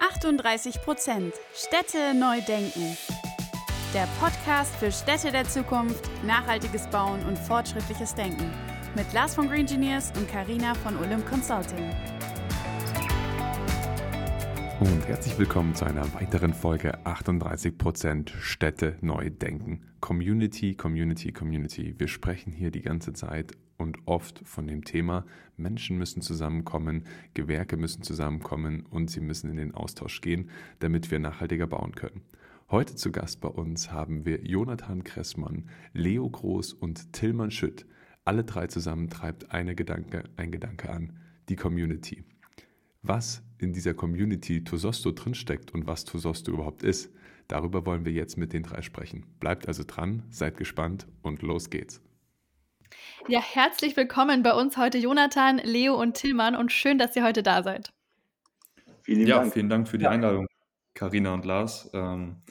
38 Prozent. Städte neu denken. Der Podcast für Städte der Zukunft, nachhaltiges Bauen und fortschrittliches Denken. Mit Lars von Green Engineers und Karina von Olymp Consulting. Und herzlich willkommen zu einer weiteren Folge 38% Städte neu denken. Community, Community, Community. Wir sprechen hier die ganze Zeit und oft von dem Thema, Menschen müssen zusammenkommen, Gewerke müssen zusammenkommen und sie müssen in den Austausch gehen, damit wir nachhaltiger bauen können. Heute zu Gast bei uns haben wir Jonathan Kressmann, Leo Groß und Tillmann Schütt. Alle drei zusammen treibt eine Gedanke, ein Gedanke an, die Community was in dieser Community Tososto drinsteckt und was Tososto überhaupt ist. Darüber wollen wir jetzt mit den drei sprechen. Bleibt also dran, seid gespannt und los geht's. Ja, herzlich willkommen bei uns heute Jonathan, Leo und Tillmann und schön, dass ihr heute da seid. Vielen ja, Dank. vielen Dank für die ja. Einladung, Karina und Lars. Ähm,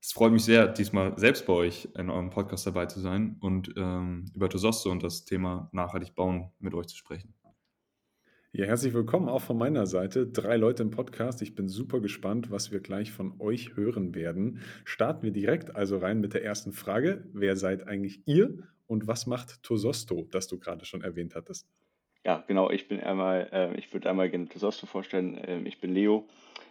es freut mich sehr, diesmal selbst bei euch in eurem Podcast dabei zu sein und ähm, über Tososto und das Thema nachhaltig bauen mit euch zu sprechen. Ja, herzlich willkommen auch von meiner Seite. Drei Leute im Podcast. Ich bin super gespannt, was wir gleich von euch hören werden. Starten wir direkt also rein mit der ersten Frage. Wer seid eigentlich ihr und was macht Tososto, das du gerade schon erwähnt hattest? Ja, genau. Ich bin einmal, äh, ich würde einmal gerne Tososto vorstellen. Ähm, ich bin Leo.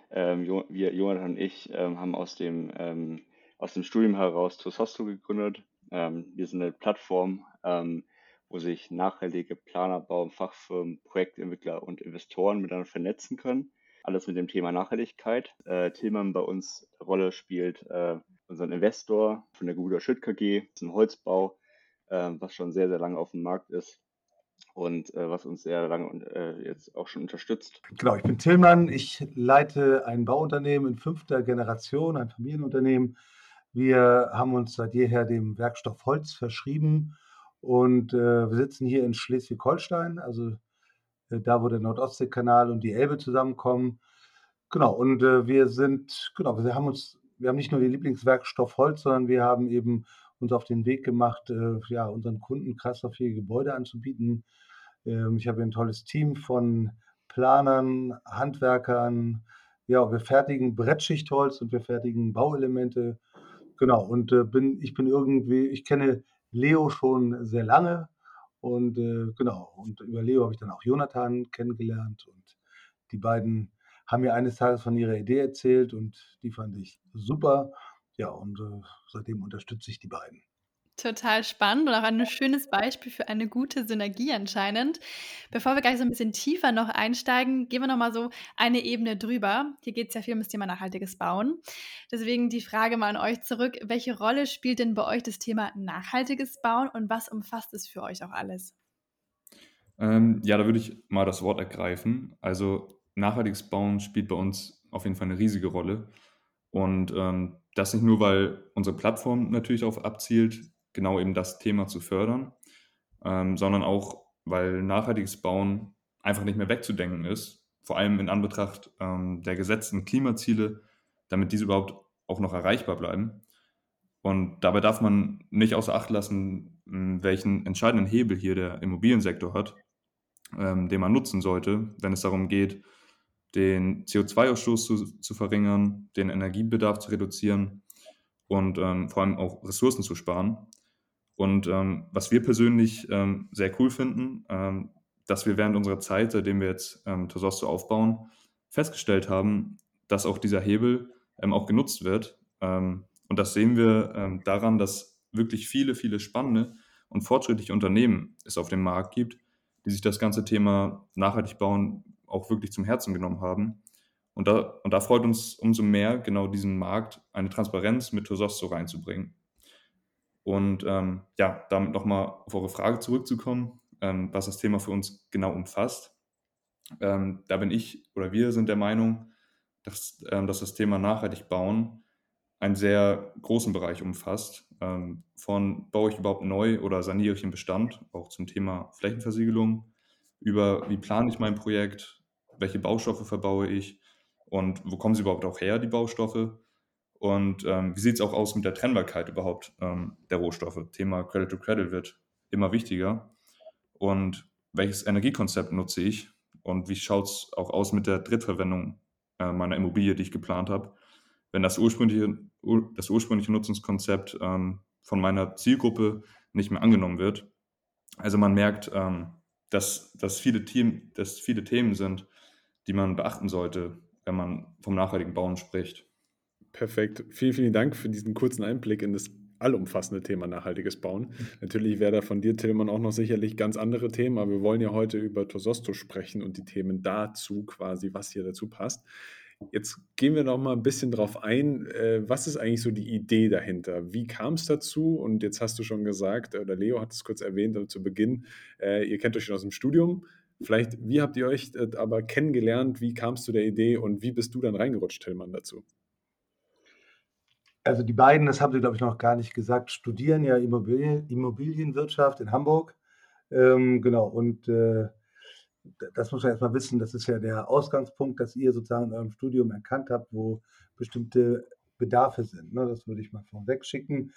Ähm, wir, Jonathan und ich, ähm, haben aus dem, ähm, aus dem Studium heraus Tososto gegründet. Ähm, wir sind eine Plattform, ähm, wo sich nachhaltige Planer, Bau- Fachfirmen, Projektentwickler und Investoren miteinander vernetzen können. Alles mit dem Thema Nachhaltigkeit. Äh, Tillmann bei uns Rolle spielt äh, unseren Investor von der Guder Schütt KG. Das ist ein Holzbau, äh, was schon sehr, sehr lange auf dem Markt ist und äh, was uns sehr lange äh, jetzt auch schon unterstützt. Genau, ich bin Tillmann. Ich leite ein Bauunternehmen in fünfter Generation, ein Familienunternehmen. Wir haben uns seit jeher dem Werkstoff Holz verschrieben und äh, wir sitzen hier in Schleswig-Holstein, also äh, da, wo der Nordostseekanal und die Elbe zusammenkommen. Genau, und äh, wir sind, genau, wir haben uns, wir haben nicht nur den Lieblingswerkstoff Holz, sondern wir haben eben uns auf den Weg gemacht, äh, ja, unseren Kunden kreislauffähige Gebäude anzubieten. Ähm, ich habe ein tolles Team von Planern, Handwerkern. Ja, wir fertigen Brettschichtholz und wir fertigen Bauelemente. Genau, und äh, bin, ich bin irgendwie, ich kenne Leo schon sehr lange. Und äh, genau, und über Leo habe ich dann auch Jonathan kennengelernt. Und die beiden haben mir eines Tages von ihrer Idee erzählt und die fand ich super. Ja, und äh, seitdem unterstütze ich die beiden. Total spannend und auch ein schönes Beispiel für eine gute Synergie anscheinend. Bevor wir gleich so ein bisschen tiefer noch einsteigen, gehen wir noch mal so eine Ebene drüber. Hier geht es ja viel um das Thema nachhaltiges Bauen. Deswegen die Frage mal an euch zurück. Welche Rolle spielt denn bei euch das Thema nachhaltiges Bauen und was umfasst es für euch auch alles? Ähm, ja, da würde ich mal das Wort ergreifen. Also nachhaltiges Bauen spielt bei uns auf jeden Fall eine riesige Rolle. Und ähm, das nicht nur, weil unsere Plattform natürlich darauf abzielt, genau eben das Thema zu fördern, ähm, sondern auch, weil nachhaltiges Bauen einfach nicht mehr wegzudenken ist, vor allem in Anbetracht ähm, der gesetzten Klimaziele, damit diese überhaupt auch noch erreichbar bleiben. Und dabei darf man nicht außer Acht lassen, welchen entscheidenden Hebel hier der Immobiliensektor hat, ähm, den man nutzen sollte, wenn es darum geht, den CO2-Ausstoß zu, zu verringern, den Energiebedarf zu reduzieren und ähm, vor allem auch Ressourcen zu sparen. Und ähm, was wir persönlich ähm, sehr cool finden, ähm, dass wir während unserer Zeit, seitdem wir jetzt ähm, Tososto aufbauen, festgestellt haben, dass auch dieser Hebel ähm, auch genutzt wird. Ähm, und das sehen wir ähm, daran, dass wirklich viele, viele spannende und fortschrittliche Unternehmen es auf dem Markt gibt, die sich das ganze Thema nachhaltig bauen auch wirklich zum Herzen genommen haben. Und da, und da freut uns umso mehr, genau diesen Markt eine Transparenz mit Tososto reinzubringen. Und ähm, ja, damit nochmal auf eure Frage zurückzukommen, ähm, was das Thema für uns genau umfasst. Ähm, da bin ich oder wir sind der Meinung, dass, ähm, dass das Thema nachhaltig bauen einen sehr großen Bereich umfasst. Ähm, von baue ich überhaupt neu oder saniere ich den Bestand, auch zum Thema Flächenversiegelung, über wie plane ich mein Projekt, welche Baustoffe verbaue ich? Und wo kommen sie überhaupt auch her, die Baustoffe und ähm, wie sieht es auch aus mit der Trennbarkeit überhaupt ähm, der Rohstoffe? Thema Credit to Credit wird immer wichtiger. Und welches Energiekonzept nutze ich? Und wie schaut es auch aus mit der Drittverwendung äh, meiner Immobilie, die ich geplant habe, wenn das ursprüngliche, das ursprüngliche Nutzungskonzept ähm, von meiner Zielgruppe nicht mehr angenommen wird. Also man merkt, ähm, dass, dass, viele Team, dass viele Themen sind, die man beachten sollte, wenn man vom nachhaltigen Bauen spricht. Perfekt. Vielen, vielen Dank für diesen kurzen Einblick in das allumfassende Thema nachhaltiges Bauen. Natürlich wäre da von dir, Tillmann, auch noch sicherlich ganz andere Themen, aber wir wollen ja heute über Tososto sprechen und die Themen dazu quasi, was hier dazu passt. Jetzt gehen wir noch mal ein bisschen drauf ein. Äh, was ist eigentlich so die Idee dahinter? Wie kam es dazu? Und jetzt hast du schon gesagt, oder Leo hat es kurz erwähnt zu Beginn, äh, ihr kennt euch schon aus dem Studium. Vielleicht, wie habt ihr euch äh, aber kennengelernt? Wie kamst du der Idee und wie bist du dann reingerutscht, Tillmann, dazu? Also die beiden, das haben Sie, glaube ich, noch gar nicht gesagt, studieren ja Immobilien, Immobilienwirtschaft in Hamburg. Ähm, genau, und äh, das muss man erstmal wissen, das ist ja der Ausgangspunkt, dass ihr sozusagen in eurem Studium erkannt habt, wo bestimmte Bedarfe sind. Ne? Das würde ich mal vorweg schicken.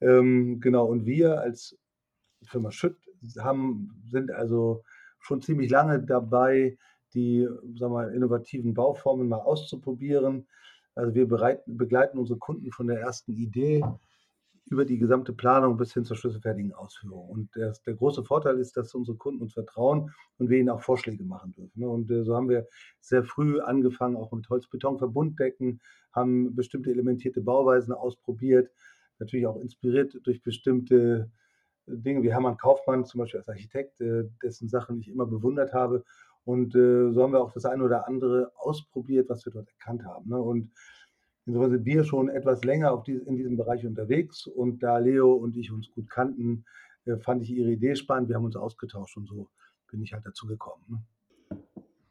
Ähm, genau, und wir als Firma Schütt haben, sind also schon ziemlich lange dabei, die sagen wir, innovativen Bauformen mal auszuprobieren also wir bereiten, begleiten unsere Kunden von der ersten Idee über die gesamte Planung bis hin zur schlüsselfertigen Ausführung. Und der, der große Vorteil ist, dass unsere Kunden uns vertrauen und wir ihnen auch Vorschläge machen dürfen. Ne? Und äh, so haben wir sehr früh angefangen, auch mit Holz-Beton-Verbunddecken, haben bestimmte elementierte Bauweisen ausprobiert, natürlich auch inspiriert durch bestimmte Dinge wie Hermann Kaufmann, zum Beispiel als Architekt, äh, dessen Sachen ich immer bewundert habe und äh, so haben wir auch das eine oder andere ausprobiert, was wir dort erkannt haben. Ne? Und insofern sind wir schon etwas länger die, in diesem Bereich unterwegs. Und da Leo und ich uns gut kannten, äh, fand ich ihre Idee spannend. Wir haben uns ausgetauscht und so bin ich halt dazu gekommen. Ne?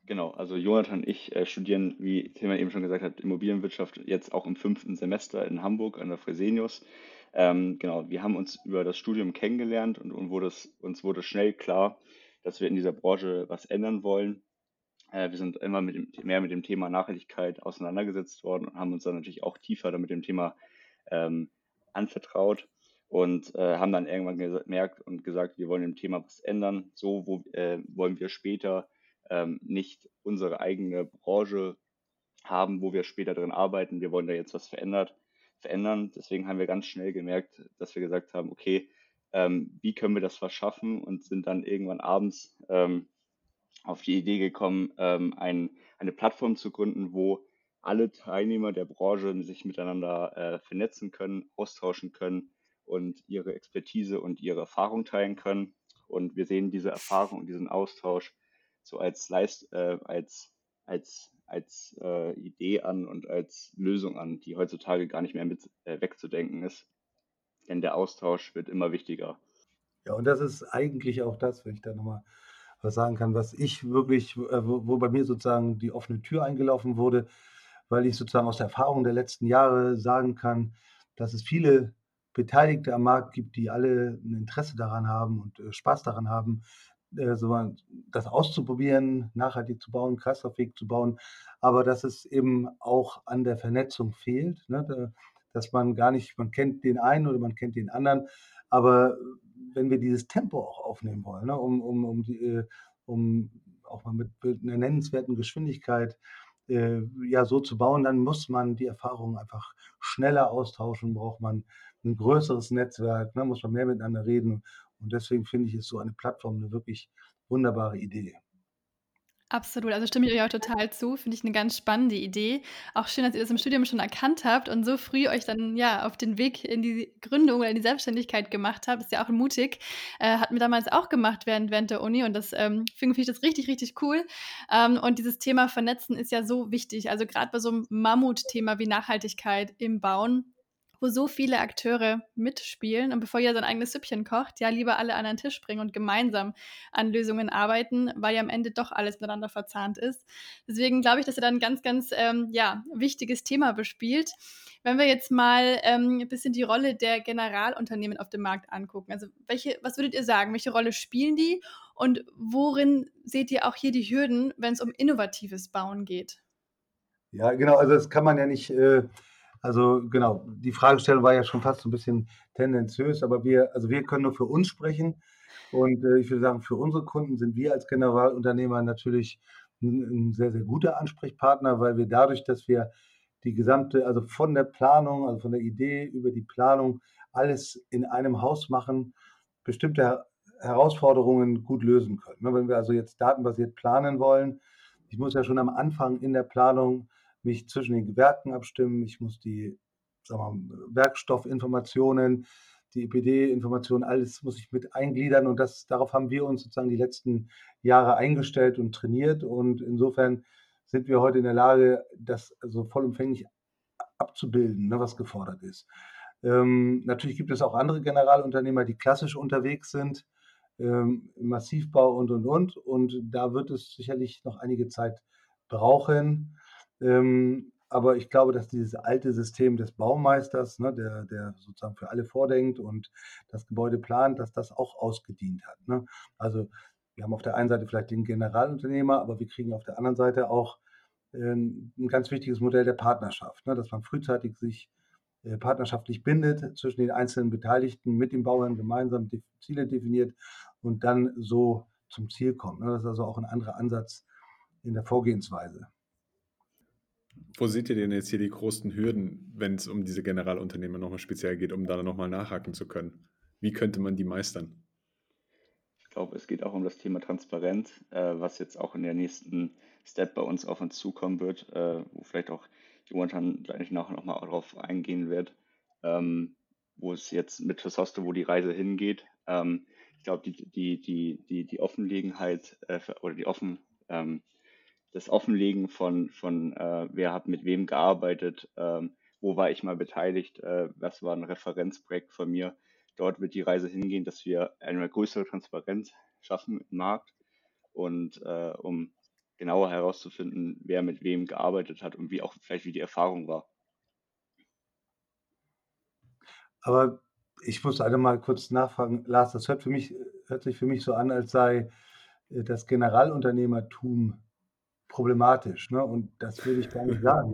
Genau, also Jonathan und ich äh, studieren, wie Thema eben schon gesagt hat, Immobilienwirtschaft jetzt auch im fünften Semester in Hamburg an der Fresenius. Ähm, genau, wir haben uns über das Studium kennengelernt und, und wurde es, uns wurde schnell klar, dass wir in dieser Branche was ändern wollen. Äh, wir sind immer mit dem, mehr mit dem Thema Nachhaltigkeit auseinandergesetzt worden und haben uns dann natürlich auch tiefer damit dem Thema ähm, anvertraut und äh, haben dann irgendwann gemerkt und gesagt, wir wollen dem Thema was ändern. So wo, äh, wollen wir später ähm, nicht unsere eigene Branche haben, wo wir später drin arbeiten. Wir wollen da jetzt was verändert, verändern. Deswegen haben wir ganz schnell gemerkt, dass wir gesagt haben, okay, ähm, wie können wir das verschaffen und sind dann irgendwann abends ähm, auf die Idee gekommen, ähm, ein, eine Plattform zu gründen, wo alle Teilnehmer der Branche sich miteinander äh, vernetzen können, austauschen können und ihre Expertise und ihre Erfahrung teilen können. Und wir sehen diese Erfahrung und diesen Austausch so als, Leist, äh, als, als, als äh, Idee an und als Lösung an, die heutzutage gar nicht mehr mit äh, wegzudenken ist denn der Austausch wird immer wichtiger. Ja, und das ist eigentlich auch das, wenn ich da nochmal was sagen kann, was ich wirklich, äh, wo, bei mir sozusagen die offene Tür eingelaufen wurde, weil ich sozusagen aus der Erfahrung der letzten Jahre sagen kann, dass es viele Beteiligte am Markt gibt, die alle ein Interesse daran haben und äh, Spaß daran haben, äh, das auszuprobieren, nachhaltig zu bauen, kreislauffähig zu bauen, aber dass es eben auch an der Vernetzung fehlt. Ne? Dass man gar nicht, man kennt den einen oder man kennt den anderen, aber wenn wir dieses Tempo auch aufnehmen wollen, ne, um, um, um, die, äh, um auch mal mit einer nennenswerten Geschwindigkeit äh, ja so zu bauen, dann muss man die Erfahrungen einfach schneller austauschen, braucht man ein größeres Netzwerk, ne, muss man mehr miteinander reden. Und deswegen finde ich, ist so eine Plattform eine wirklich wunderbare Idee. Absolut, also stimme ich euch auch total zu. Finde ich eine ganz spannende Idee. Auch schön, dass ihr das im Studium schon erkannt habt und so früh euch dann ja auf den Weg in die Gründung oder in die Selbstständigkeit gemacht habt. Ist ja auch mutig. Äh, hat mir damals auch gemacht während, während der Uni und das ähm, finde ich das richtig, richtig cool. Ähm, und dieses Thema Vernetzen ist ja so wichtig. Also gerade bei so einem Mammutthema wie Nachhaltigkeit im Bauen wo so viele Akteure mitspielen. Und bevor jeder sein eigenes Süppchen kocht, ja, lieber alle an einen Tisch bringen und gemeinsam an Lösungen arbeiten, weil ja am Ende doch alles miteinander verzahnt ist. Deswegen glaube ich, dass er da ein ganz, ganz ähm, ja, wichtiges Thema bespielt. Wenn wir jetzt mal ähm, ein bisschen die Rolle der Generalunternehmen auf dem Markt angucken, also welche, was würdet ihr sagen, welche Rolle spielen die und worin seht ihr auch hier die Hürden, wenn es um innovatives Bauen geht? Ja, genau, also das kann man ja nicht äh, also genau, die Fragestellung war ja schon fast so ein bisschen tendenziös, aber wir, also wir können nur für uns sprechen. Und äh, ich würde sagen, für unsere Kunden sind wir als Generalunternehmer natürlich ein, ein sehr, sehr guter Ansprechpartner, weil wir dadurch, dass wir die gesamte, also von der Planung, also von der Idee über die Planung, alles in einem Haus machen, bestimmte Herausforderungen gut lösen können. Ne, wenn wir also jetzt datenbasiert planen wollen, ich muss ja schon am Anfang in der Planung mich zwischen den Gewerken abstimmen, ich muss die wir, Werkstoffinformationen, die EPD-Informationen, alles muss ich mit eingliedern und das, darauf haben wir uns sozusagen die letzten Jahre eingestellt und trainiert und insofern sind wir heute in der Lage, das so vollumfänglich abzubilden, ne, was gefordert ist. Ähm, natürlich gibt es auch andere Generalunternehmer, die klassisch unterwegs sind, ähm, Massivbau und, und, und. Und da wird es sicherlich noch einige Zeit brauchen. Ähm, aber ich glaube, dass dieses alte System des Baumeisters, ne, der, der sozusagen für alle vordenkt und das Gebäude plant, dass das auch ausgedient hat. Ne? Also wir haben auf der einen Seite vielleicht den Generalunternehmer, aber wir kriegen auf der anderen Seite auch äh, ein ganz wichtiges Modell der Partnerschaft, ne? dass man frühzeitig sich äh, partnerschaftlich bindet zwischen den einzelnen Beteiligten, mit dem Bauherrn gemeinsam die Ziele definiert und dann so zum Ziel kommt. Ne? Das ist also auch ein anderer Ansatz in der Vorgehensweise. Wo seht ihr denn jetzt hier die größten Hürden, wenn es um diese Generalunternehmer nochmal speziell geht, um da nochmal nachhaken zu können? Wie könnte man die meistern? Ich glaube, es geht auch um das Thema Transparenz, äh, was jetzt auch in der nächsten Step bei uns auf uns zukommen wird, äh, wo vielleicht auch Jonathan gleich nachher nochmal darauf eingehen wird, ähm, wo es jetzt mit Testoster, wo die Reise hingeht. Ähm, ich glaube, die, die, die, die, die Offenlegenheit äh, oder die offen, ähm, das Offenlegen von, von äh, wer hat mit wem gearbeitet, ähm, wo war ich mal beteiligt, äh, was war ein Referenzprojekt von mir. Dort wird die Reise hingehen, dass wir eine größere Transparenz schaffen im Markt und äh, um genauer herauszufinden, wer mit wem gearbeitet hat und wie auch vielleicht wie die Erfahrung war. Aber ich muss einmal kurz nachfragen, Lars, das hört, für mich, hört sich für mich so an, als sei äh, das Generalunternehmertum problematisch. Ne? Und das würde ich gar nicht sagen.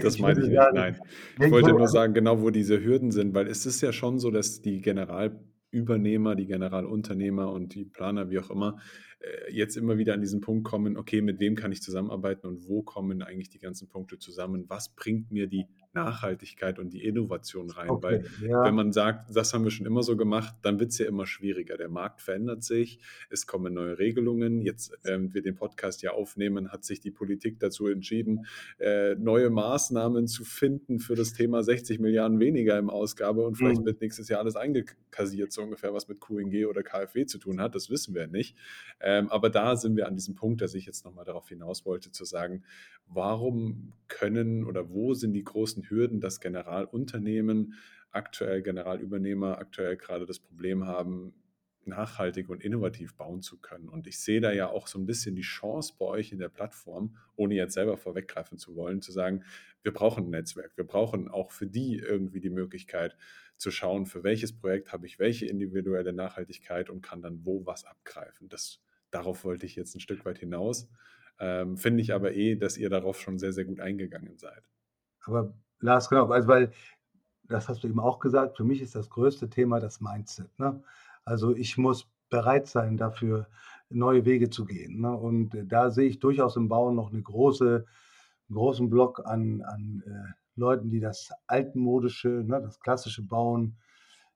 Das meine ich nicht, sagen, nein. Ich wollte nur sagen, genau wo diese Hürden sind, weil es ist ja schon so, dass die Generalübernehmer, die Generalunternehmer und die Planer, wie auch immer, äh, jetzt immer wieder an diesen Punkt kommen, okay, mit wem kann ich zusammenarbeiten und wo kommen eigentlich die ganzen Punkte zusammen? Was bringt mir die Nachhaltigkeit und die Innovation rein? Okay, Weil ja. wenn man sagt, das haben wir schon immer so gemacht, dann wird es ja immer schwieriger. Der Markt verändert sich, es kommen neue Regelungen. Jetzt, während wir den Podcast ja aufnehmen, hat sich die Politik dazu entschieden, äh, neue Maßnahmen zu finden für das Thema 60 Milliarden weniger im Ausgabe und vielleicht mhm. wird nächstes Jahr alles eingekassiert, so ungefähr, was mit QNG oder KfW zu tun hat. Das wissen wir nicht. Ähm, aber da sind wir an diesem Punkt, dass ich jetzt nochmal darauf hinaus wollte, zu sagen, warum können oder wo sind die großen Hürden, dass Generalunternehmen, aktuell Generalübernehmer, aktuell gerade das Problem haben, nachhaltig und innovativ bauen zu können. Und ich sehe da ja auch so ein bisschen die Chance bei euch in der Plattform, ohne jetzt selber vorweggreifen zu wollen, zu sagen, wir brauchen ein Netzwerk, wir brauchen auch für die irgendwie die Möglichkeit zu schauen, für welches Projekt habe ich welche individuelle Nachhaltigkeit und kann dann wo was abgreifen. Das Darauf wollte ich jetzt ein Stück weit hinaus. Ähm, Finde ich aber eh, dass ihr darauf schon sehr, sehr gut eingegangen seid. Aber Lars, genau, also weil, das hast du eben auch gesagt, für mich ist das größte Thema das Mindset. Ne? Also ich muss bereit sein, dafür neue Wege zu gehen. Ne? Und da sehe ich durchaus im Bauen noch eine große, einen großen Block an, an äh, Leuten, die das altmodische, ne, das klassische Bauen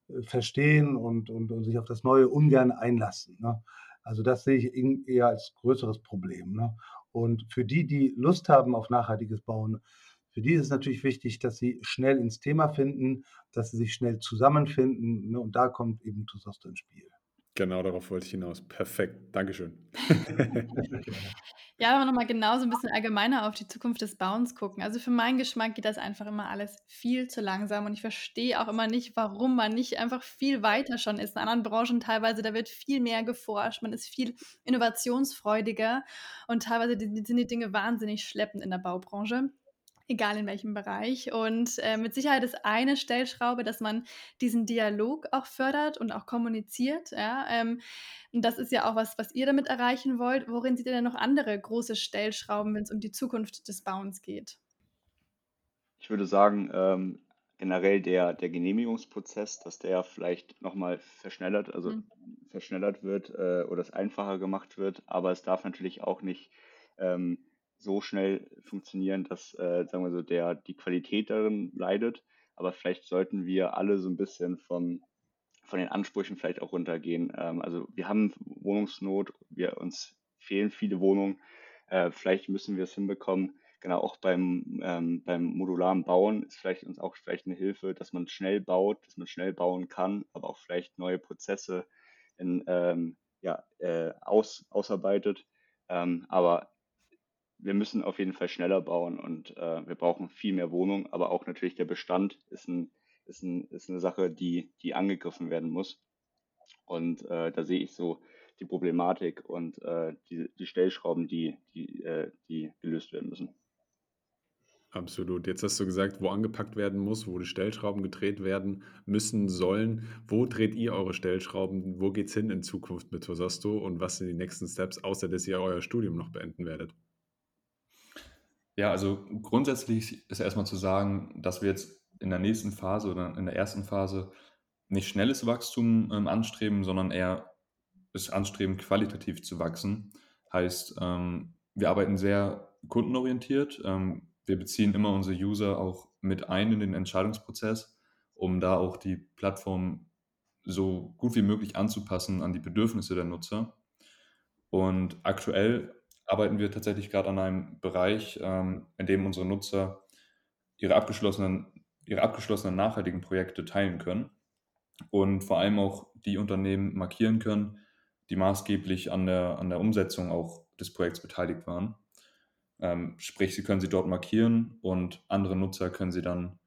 äh, verstehen und, und, und, sich auf das Neue ungern einlassen. Ne? Also das sehe ich eher als größeres Problem. Ne? Und für die, die Lust haben auf nachhaltiges Bauen, für die ist es natürlich wichtig, dass sie schnell ins Thema finden, dass sie sich schnell zusammenfinden. Ne? Und da kommt eben Tusosto ins Spiel. Genau darauf wollte ich hinaus. Perfekt. Dankeschön. Ja, aber nochmal genau so ein bisschen allgemeiner auf die Zukunft des Bauens gucken. Also für meinen Geschmack geht das einfach immer alles viel zu langsam und ich verstehe auch immer nicht, warum man nicht einfach viel weiter schon ist. In anderen Branchen teilweise, da wird viel mehr geforscht, man ist viel innovationsfreudiger und teilweise sind die Dinge wahnsinnig schleppend in der Baubranche egal in welchem Bereich. Und äh, mit Sicherheit ist eine Stellschraube, dass man diesen Dialog auch fördert und auch kommuniziert. Ja? Ähm, und das ist ja auch was, was ihr damit erreichen wollt. Worin seht ihr denn noch andere große Stellschrauben, wenn es um die Zukunft des Bauens geht? Ich würde sagen, ähm, generell der, der Genehmigungsprozess, dass der vielleicht nochmal verschnellert, also mhm. verschnellert wird äh, oder es einfacher gemacht wird, aber es darf natürlich auch nicht ähm, so schnell funktionieren, dass, äh, sagen wir so, der, die Qualität darin leidet. Aber vielleicht sollten wir alle so ein bisschen von, von den Ansprüchen vielleicht auch runtergehen. Ähm, also wir haben Wohnungsnot, wir uns fehlen viele Wohnungen. Äh, vielleicht müssen wir es hinbekommen. Genau, auch beim, ähm, beim modularen Bauen ist vielleicht uns auch vielleicht eine Hilfe, dass man schnell baut, dass man schnell bauen kann, aber auch vielleicht neue Prozesse in, ähm, ja, äh, aus, ausarbeitet. Ähm, aber wir müssen auf jeden Fall schneller bauen und äh, wir brauchen viel mehr Wohnungen, aber auch natürlich der Bestand ist, ein, ist, ein, ist eine Sache, die, die angegriffen werden muss. Und äh, da sehe ich so die Problematik und äh, die, die Stellschrauben, die, die, äh, die gelöst werden müssen. Absolut. Jetzt hast du gesagt, wo angepackt werden muss, wo die Stellschrauben gedreht werden müssen, sollen. Wo dreht ihr eure Stellschrauben? Wo geht es hin in Zukunft mit Tosasto und was sind die nächsten Steps, außer dass ihr euer Studium noch beenden werdet? Ja, also grundsätzlich ist erstmal zu sagen, dass wir jetzt in der nächsten Phase oder in der ersten Phase nicht schnelles Wachstum ähm, anstreben, sondern eher es anstreben, qualitativ zu wachsen. Heißt, ähm, wir arbeiten sehr kundenorientiert. Ähm, wir beziehen immer unsere User auch mit ein in den Entscheidungsprozess, um da auch die Plattform so gut wie möglich anzupassen an die Bedürfnisse der Nutzer. Und aktuell arbeiten wir tatsächlich gerade an einem Bereich, ähm, in dem unsere Nutzer ihre abgeschlossenen, ihre abgeschlossenen nachhaltigen Projekte teilen können und vor allem auch die Unternehmen markieren können, die maßgeblich an der, an der Umsetzung auch des Projekts beteiligt waren. Ähm, sprich, Sie können sie dort markieren und andere Nutzer können sie dann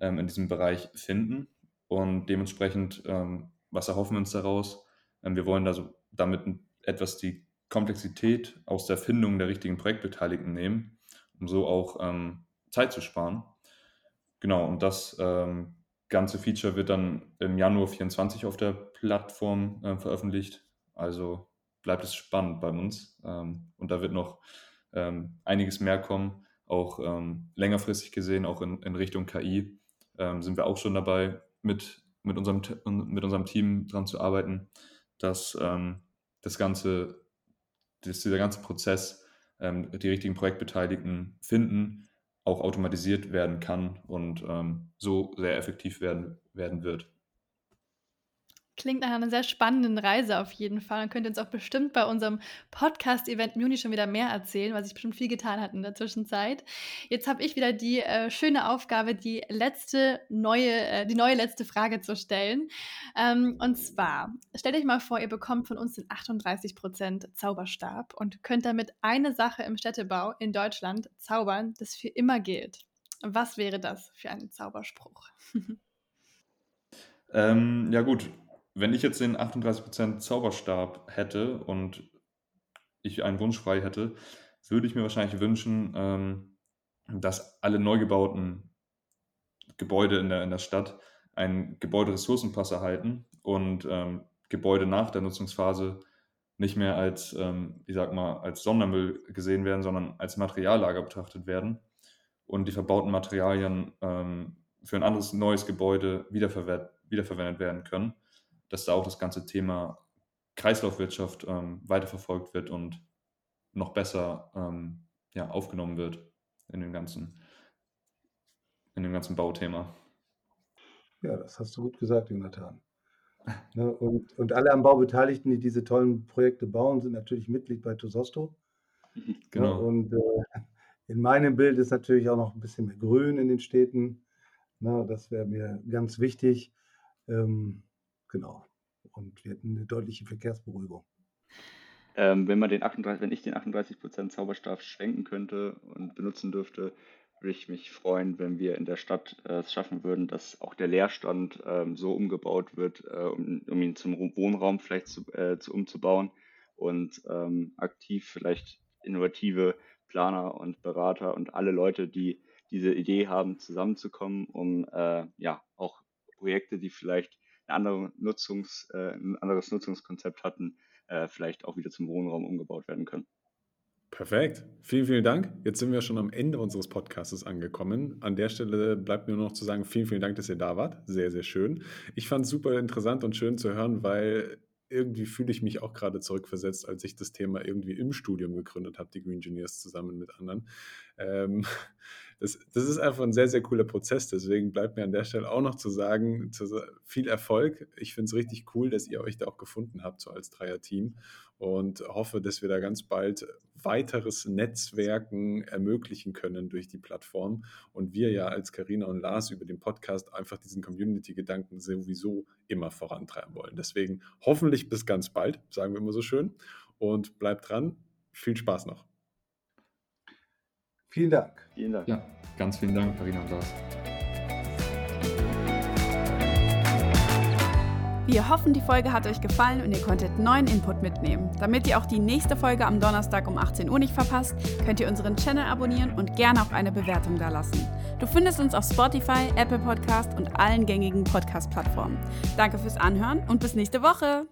ähm, in diesem Bereich finden. Und dementsprechend, ähm, was erhoffen wir uns daraus? Ähm, wir wollen also damit etwas die Komplexität aus der Findung der richtigen Projektbeteiligten nehmen, um so auch ähm, Zeit zu sparen. Genau, und das ähm, ganze Feature wird dann im Januar 24 auf der Plattform äh, veröffentlicht. Also bleibt es spannend bei uns. und da wird noch ähm, einiges mehr kommen, auch ähm, längerfristig gesehen, auch in, in Richtung KI, ähm, sind wir auch schon dabei, mit, mit, unserem, mit unserem Team daran zu arbeiten, dass ähm, das ganze, dass dieser ganze Prozess, ähm, die richtigen Projektbeteiligten finden, auch automatisiert werden kann und ähm, so sehr effektiv werden, werden wird. Klingt nach einer sehr spannenden Reise auf jeden Fall. Man könnte uns auch bestimmt bei unserem Podcast-Event Muni schon wieder mehr erzählen, weil sich bestimmt viel getan hat in der Zwischenzeit. Jetzt habe ich wieder die äh, schöne Aufgabe, die letzte neue, äh, die neue letzte Frage zu stellen. Ähm, und zwar, stellt euch mal vor, ihr bekommt von uns den 38% Zauberstab und könnt damit eine Sache im Städtebau in Deutschland zaubern, das für immer gilt. Was wäre das für ein Zauberspruch? ähm, ja gut, wenn ich jetzt den 38% Zauberstab hätte und ich einen Wunsch frei hätte, würde ich mir wahrscheinlich wünschen, ähm, dass alle neu gebauten Gebäude in der, in der Stadt einen Gebäuderessourcenpass erhalten und ähm, Gebäude nach der Nutzungsphase nicht mehr als, ähm, ich sag mal, als Sondermüll gesehen werden, sondern als Materiallager betrachtet werden und die verbauten Materialien ähm, für ein anderes neues Gebäude wiederverwendet werden können dass da auch das ganze Thema Kreislaufwirtschaft ähm, weiterverfolgt wird und noch besser ähm, ja, aufgenommen wird in dem ganzen, in dem ganzen Bauthema. Ja, das hast du gut gesagt, Jonathan. Ne, und, und alle am Bau Beteiligten, die diese tollen Projekte bauen, sind natürlich Mitglied bei Tososto. Ne, genau. Ne, und äh, in meinem Bild ist natürlich auch noch ein bisschen mehr Grün in den Städten. Ne, das wäre mir ganz wichtig. Ähm, Genau. Und wir hätten eine deutliche Verkehrsberuhigung. Ähm, wenn, man den 38, wenn ich den 38% Zauberstab schwenken könnte und benutzen dürfte, würde ich mich freuen, wenn wir in der Stadt äh, es schaffen würden, dass auch der Leerstand ähm, so umgebaut wird, äh, um, um, ihn zum Wohnraum vielleicht zu, äh, zu umzubauen und ähm, aktiv vielleicht innovative Planer und Berater und alle Leute, die diese Idee haben, zusammenzukommen, um äh, ja auch Projekte, die vielleicht andere Nutzungs, äh, ein anderes Nutzungskonzept hatten, äh, vielleicht auch wieder zum Wohnraum umgebaut werden können. Perfekt. Vielen, vielen Dank. Jetzt sind wir schon am Ende unseres Podcasts angekommen. An der Stelle bleibt mir nur noch zu sagen, vielen, vielen Dank, dass ihr da wart. Sehr, sehr schön. Ich fand es super interessant und schön zu hören, weil irgendwie fühle ich mich auch gerade zurückversetzt, als ich das Thema irgendwie im Studium gegründet habe, die Green Engineers zusammen mit anderen. Ähm, das, das ist einfach ein sehr, sehr cooler Prozess. Deswegen bleibt mir an der Stelle auch noch zu sagen, zu, viel Erfolg. Ich finde es richtig cool, dass ihr euch da auch gefunden habt, so als Dreier-Team. Und hoffe, dass wir da ganz bald weiteres Netzwerken ermöglichen können durch die Plattform. Und wir ja als Karina und Lars über den Podcast einfach diesen Community-Gedanken sowieso immer vorantreiben wollen. Deswegen hoffentlich bis ganz bald, sagen wir immer so schön. Und bleibt dran. Viel Spaß noch. Vielen Dank. Vielen Dank. Ja, ganz vielen Dank, Karina und Lars. Wir hoffen, die Folge hat euch gefallen und ihr konntet neuen Input mitnehmen. Damit ihr auch die nächste Folge am Donnerstag um 18 Uhr nicht verpasst, könnt ihr unseren Channel abonnieren und gerne auch eine Bewertung dalassen. Du findest uns auf Spotify, Apple Podcast und allen gängigen Podcast-Plattformen. Danke fürs Anhören und bis nächste Woche.